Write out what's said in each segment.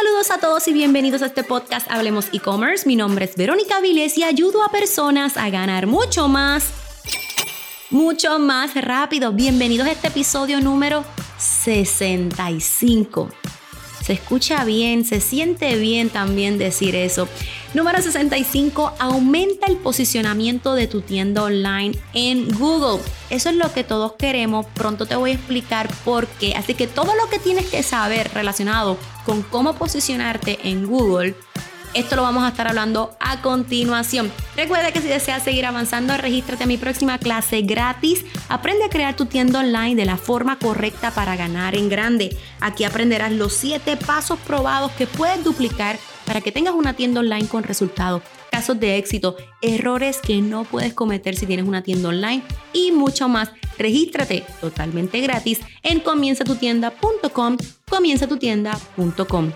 Saludos a todos y bienvenidos a este podcast Hablemos e-commerce. Mi nombre es Verónica Viles y ayudo a personas a ganar mucho más, mucho más rápido. Bienvenidos a este episodio número 65. Se escucha bien, se siente bien también decir eso. Número 65, aumenta el posicionamiento de tu tienda online en Google. Eso es lo que todos queremos. Pronto te voy a explicar por qué. Así que todo lo que tienes que saber relacionado con cómo posicionarte en Google esto lo vamos a estar hablando a continuación. Recuerda que si deseas seguir avanzando, regístrate a mi próxima clase gratis. Aprende a crear tu tienda online de la forma correcta para ganar en grande. Aquí aprenderás los 7 pasos probados que puedes duplicar para que tengas una tienda online con resultados, casos de éxito, errores que no puedes cometer si tienes una tienda online y mucho más. Regístrate totalmente gratis en comienzatutienda.com, comienzatutienda.com.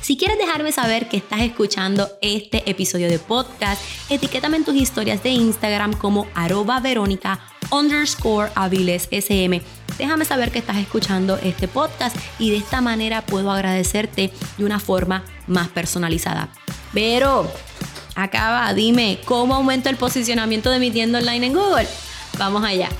Si quieres dejarme saber que estás escuchando este episodio de podcast, etiquétame en tus historias de Instagram como arroba verónica underscore aviles sm. Déjame saber que estás escuchando este podcast y de esta manera puedo agradecerte de una forma más personalizada. Pero, acaba, dime, ¿cómo aumento el posicionamiento de mi tienda online en Google? Vamos allá.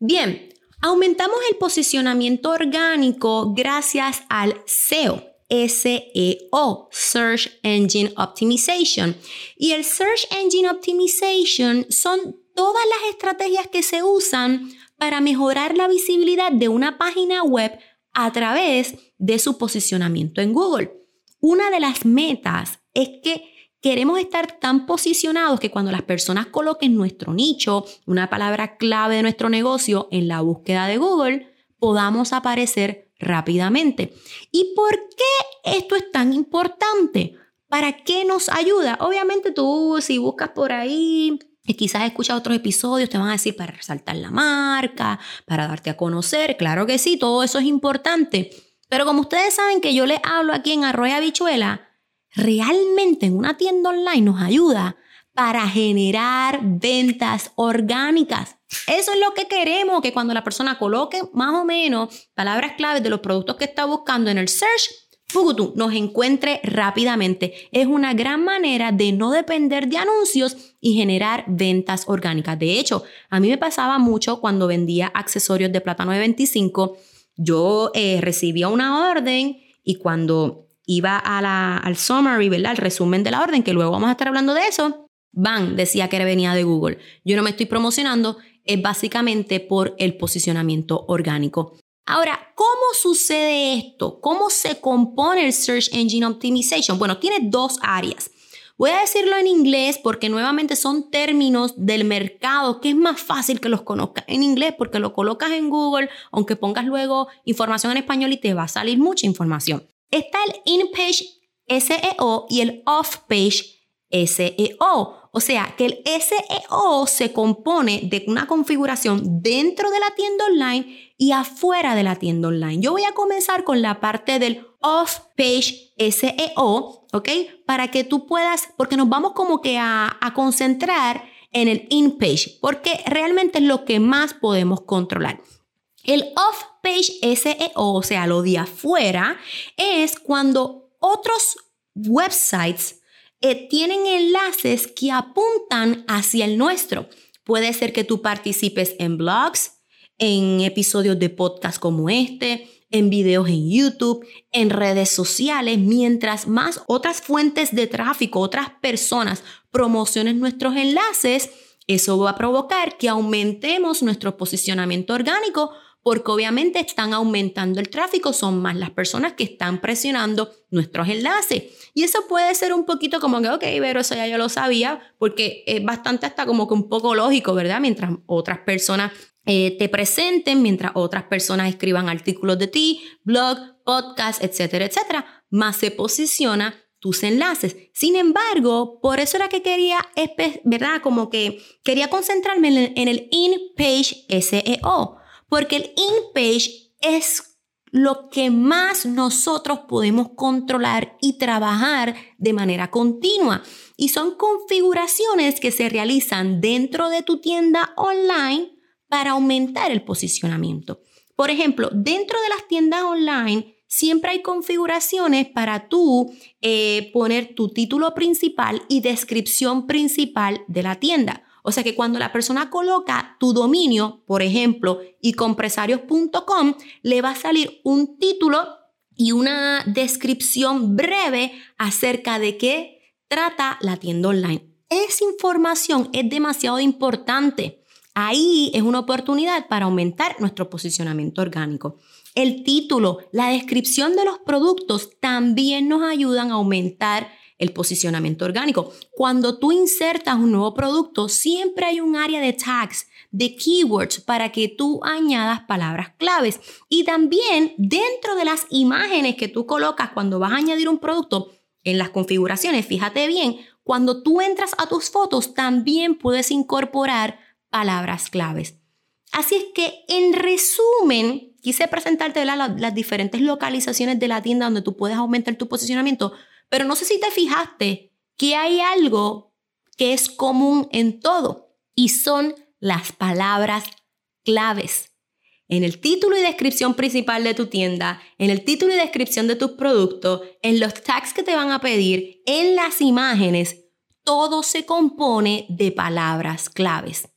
Bien, aumentamos el posicionamiento orgánico gracias al SEO. SEO, Search Engine Optimization. Y el Search Engine Optimization son todas las estrategias que se usan para mejorar la visibilidad de una página web a través de su posicionamiento en Google. Una de las metas es que queremos estar tan posicionados que cuando las personas coloquen nuestro nicho, una palabra clave de nuestro negocio en la búsqueda de Google, podamos aparecer rápidamente. ¿Y por qué esto es tan importante? ¿Para qué nos ayuda? Obviamente tú si buscas por ahí y quizás escuchas otros episodios, te van a decir para resaltar la marca, para darte a conocer. Claro que sí, todo eso es importante. Pero como ustedes saben que yo les hablo aquí en Arroyo Bichuela, realmente en una tienda online nos ayuda para generar ventas orgánicas. Eso es lo que queremos, que cuando la persona coloque más o menos palabras claves de los productos que está buscando en el search, Fugutu nos encuentre rápidamente. Es una gran manera de no depender de anuncios y generar ventas orgánicas. De hecho, a mí me pasaba mucho cuando vendía accesorios de plátano de 25. Yo eh, recibía una orden y cuando iba a la, al summary, ¿verdad? El resumen de la orden, que luego vamos a estar hablando de eso, Van decía que venía de Google. Yo no me estoy promocionando, es básicamente por el posicionamiento orgánico. Ahora, ¿cómo sucede esto? ¿Cómo se compone el Search Engine Optimization? Bueno, tiene dos áreas. Voy a decirlo en inglés porque nuevamente son términos del mercado que es más fácil que los conozcas en inglés porque lo colocas en Google, aunque pongas luego información en español y te va a salir mucha información. Está el in-page SEO y el off-page SEO. O sea, que el SEO se compone de una configuración dentro de la tienda online y afuera de la tienda online. Yo voy a comenzar con la parte del off-page SEO, ¿ok? Para que tú puedas, porque nos vamos como que a, concentrar en el in-page, porque realmente es lo que más podemos controlar. El off-page SEO, o sea, lo de afuera, es cuando otros websites eh, tienen enlaces que apuntan hacia el nuestro. Puede ser que tú participes en blogs, en episodios de podcast como este, en videos en YouTube, en redes sociales, mientras más otras fuentes de tráfico, otras personas promocionen nuestros enlaces, eso va a provocar que aumentemos nuestro posicionamiento orgánico porque obviamente están aumentando el tráfico, son más las personas que están presionando nuestros enlaces. Y eso puede ser un poquito como que, ok, pero eso ya yo lo sabía, porque es bastante hasta como que un poco lógico, ¿verdad? Mientras otras personas eh, te presenten, mientras otras personas escriban artículos de ti, blog, podcast, etcétera, etcétera, más se posiciona tus enlaces. Sin embargo, por eso era que quería, ¿verdad? Como que quería concentrarme en el in-page SEO porque el in-page es lo que más nosotros podemos controlar y trabajar de manera continua. Y son configuraciones que se realizan dentro de tu tienda online para aumentar el posicionamiento. Por ejemplo, dentro de las tiendas online siempre hay configuraciones para tú eh, poner tu título principal y descripción principal de la tienda. O sea que cuando la persona coloca tu dominio, por ejemplo, y compresarios.com, le va a salir un título y una descripción breve acerca de qué trata la tienda online. Esa información es demasiado importante. Ahí es una oportunidad para aumentar nuestro posicionamiento orgánico. El título, la descripción de los productos también nos ayudan a aumentar el posicionamiento orgánico. Cuando tú insertas un nuevo producto, siempre hay un área de tags, de keywords, para que tú añadas palabras claves. Y también dentro de las imágenes que tú colocas cuando vas a añadir un producto, en las configuraciones, fíjate bien, cuando tú entras a tus fotos, también puedes incorporar palabras claves. Así es que, en resumen, quise presentarte las diferentes localizaciones de la tienda donde tú puedes aumentar tu posicionamiento, pero no sé si te fijaste que hay algo que es común en todo y son las palabras claves. En el título y descripción principal de tu tienda, en el título y descripción de tus productos, en los tags que te van a pedir, en las imágenes, todo se compone de palabras claves.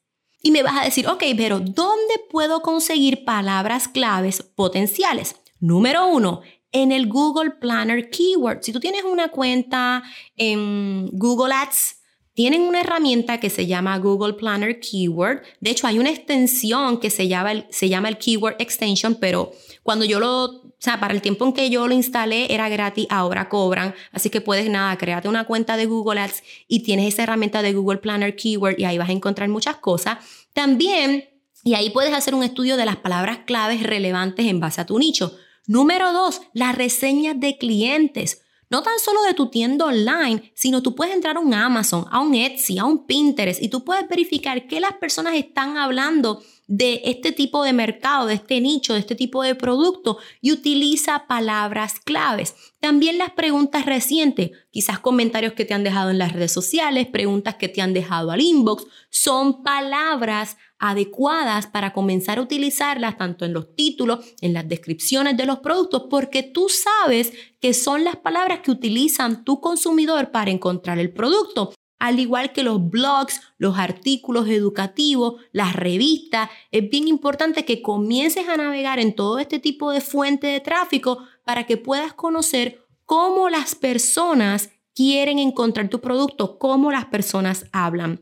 Y me vas a decir, ok, pero ¿dónde puedo conseguir palabras claves potenciales? Número uno, en el Google Planner Keyword. Si tú tienes una cuenta en Google Ads, tienen una herramienta que se llama Google Planner Keyword. De hecho, hay una extensión que se llama el, Keyword Extension, pero cuando yo lo, o sea, para el tiempo en que yo lo instalé era gratis, ahora cobran. Así que puedes, nada, créate una cuenta de Google Ads y tienes esa herramienta de Google Planner Keyword y ahí vas a encontrar muchas cosas. También, y ahí puedes hacer un estudio de las palabras claves relevantes en base a tu nicho. Número dos, las reseñas de clientes. No tan solo de tu tienda online, sino tú puedes entrar a un Amazon, a un Etsy, a un Pinterest y tú puedes verificar qué las personas están hablando de este tipo de mercado, de este nicho, de este tipo de producto y utiliza palabras claves. También las preguntas recientes, quizás comentarios que te han dejado en las redes sociales, preguntas que te han dejado al inbox, son palabras adecuadas para comenzar a utilizarlas tanto en los títulos, en las descripciones de los productos, porque tú sabes que son las palabras que utilizan tu consumidor para encontrar el producto al igual que los blogs, los artículos educativos, las revistas. Es bien importante que comiences a navegar en todo este tipo de fuente de tráfico para que puedas conocer cómo las personas quieren encontrar tu producto, cómo las personas hablan.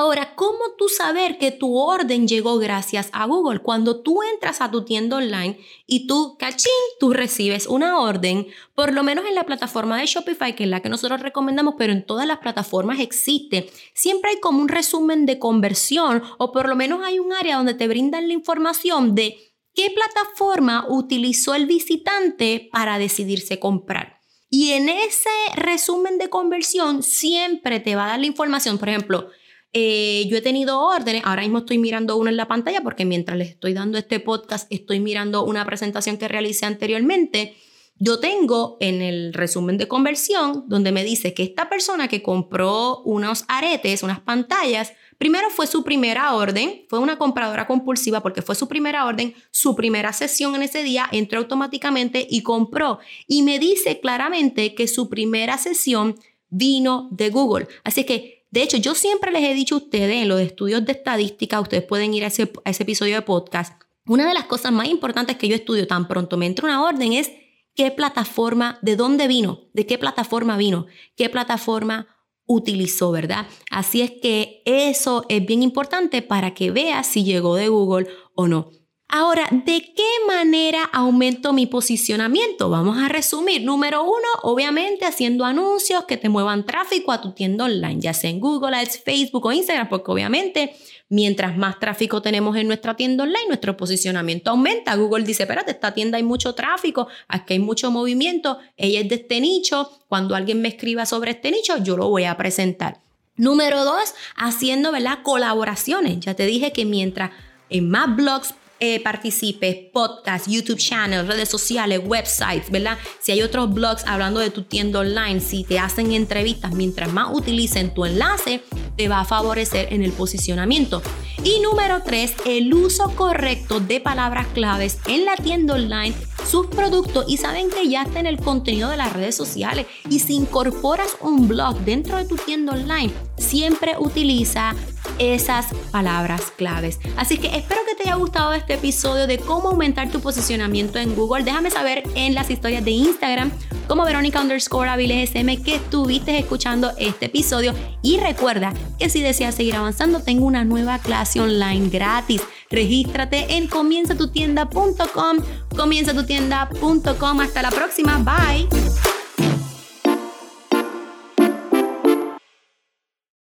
Ahora, ¿cómo tú saber que tu orden llegó gracias a Google? Cuando tú entras a tu tienda online y tú, cachín, tú recibes una orden, por lo menos en la plataforma de Shopify, que es la que nosotros recomendamos, pero en todas las plataformas existe, siempre hay como un resumen de conversión o por lo menos hay un área donde te brindan la información de qué plataforma utilizó el visitante para decidirse comprar. Y en ese resumen de conversión siempre te va a dar la información, por ejemplo, eh, yo he tenido órdenes, ahora mismo estoy mirando una en la pantalla porque mientras les estoy dando este podcast estoy mirando una presentación que realicé anteriormente. Yo tengo en el resumen de conversión donde me dice que esta persona que compró unos aretes, unas pantallas, primero fue su primera orden, fue una compradora compulsiva porque fue su primera orden, su primera sesión en ese día, entró automáticamente y compró. Y me dice claramente que su primera sesión vino de Google. Así que de hecho, yo siempre les he dicho a ustedes en los estudios de estadística, ustedes pueden ir a ese, episodio de podcast, una de las cosas más importantes que yo estudio tan pronto me entra una orden es qué plataforma, de dónde vino, de qué plataforma vino, qué plataforma utilizó, ¿verdad? Así es que eso es bien importante para que veas si llegó de Google o no. Ahora, ¿de qué manera aumento mi posicionamiento? Vamos a resumir. Número uno, obviamente haciendo anuncios que te muevan tráfico a tu tienda online, ya sea en Google Ads, Facebook o Instagram, porque obviamente mientras más tráfico tenemos en nuestra tienda online, nuestro posicionamiento aumenta. Google dice, espérate, esta tienda hay mucho tráfico, aquí hay mucho movimiento, ella es de este nicho, cuando alguien me escriba sobre este nicho, yo lo voy a presentar. Número dos, haciendo ¿verdad? colaboraciones. Ya te dije que mientras en más blogs eh, participes, podcast, YouTube channel, redes sociales, websites, ¿verdad? Si hay otros blogs hablando de tu tienda online, si te hacen entrevistas, mientras más utilicen tu enlace, te va a favorecer en el posicionamiento. Y número tres, el uso correcto de palabras claves en la tienda online, sus productos y saben que ya está en el contenido de las redes sociales. Y si incorporas un blog dentro de tu tienda online, siempre utiliza esas palabras claves. Así que espero que te haya gustado este episodio de cómo aumentar tu posicionamiento en Google. Déjame saber en las historias de Instagram como Verónica underscore SM que estuviste escuchando este episodio. Y recuerda que si deseas seguir avanzando, tengo una nueva clase online gratis. Regístrate en comienzatutienda.com, comienzatutienda.com. Hasta la próxima. Bye.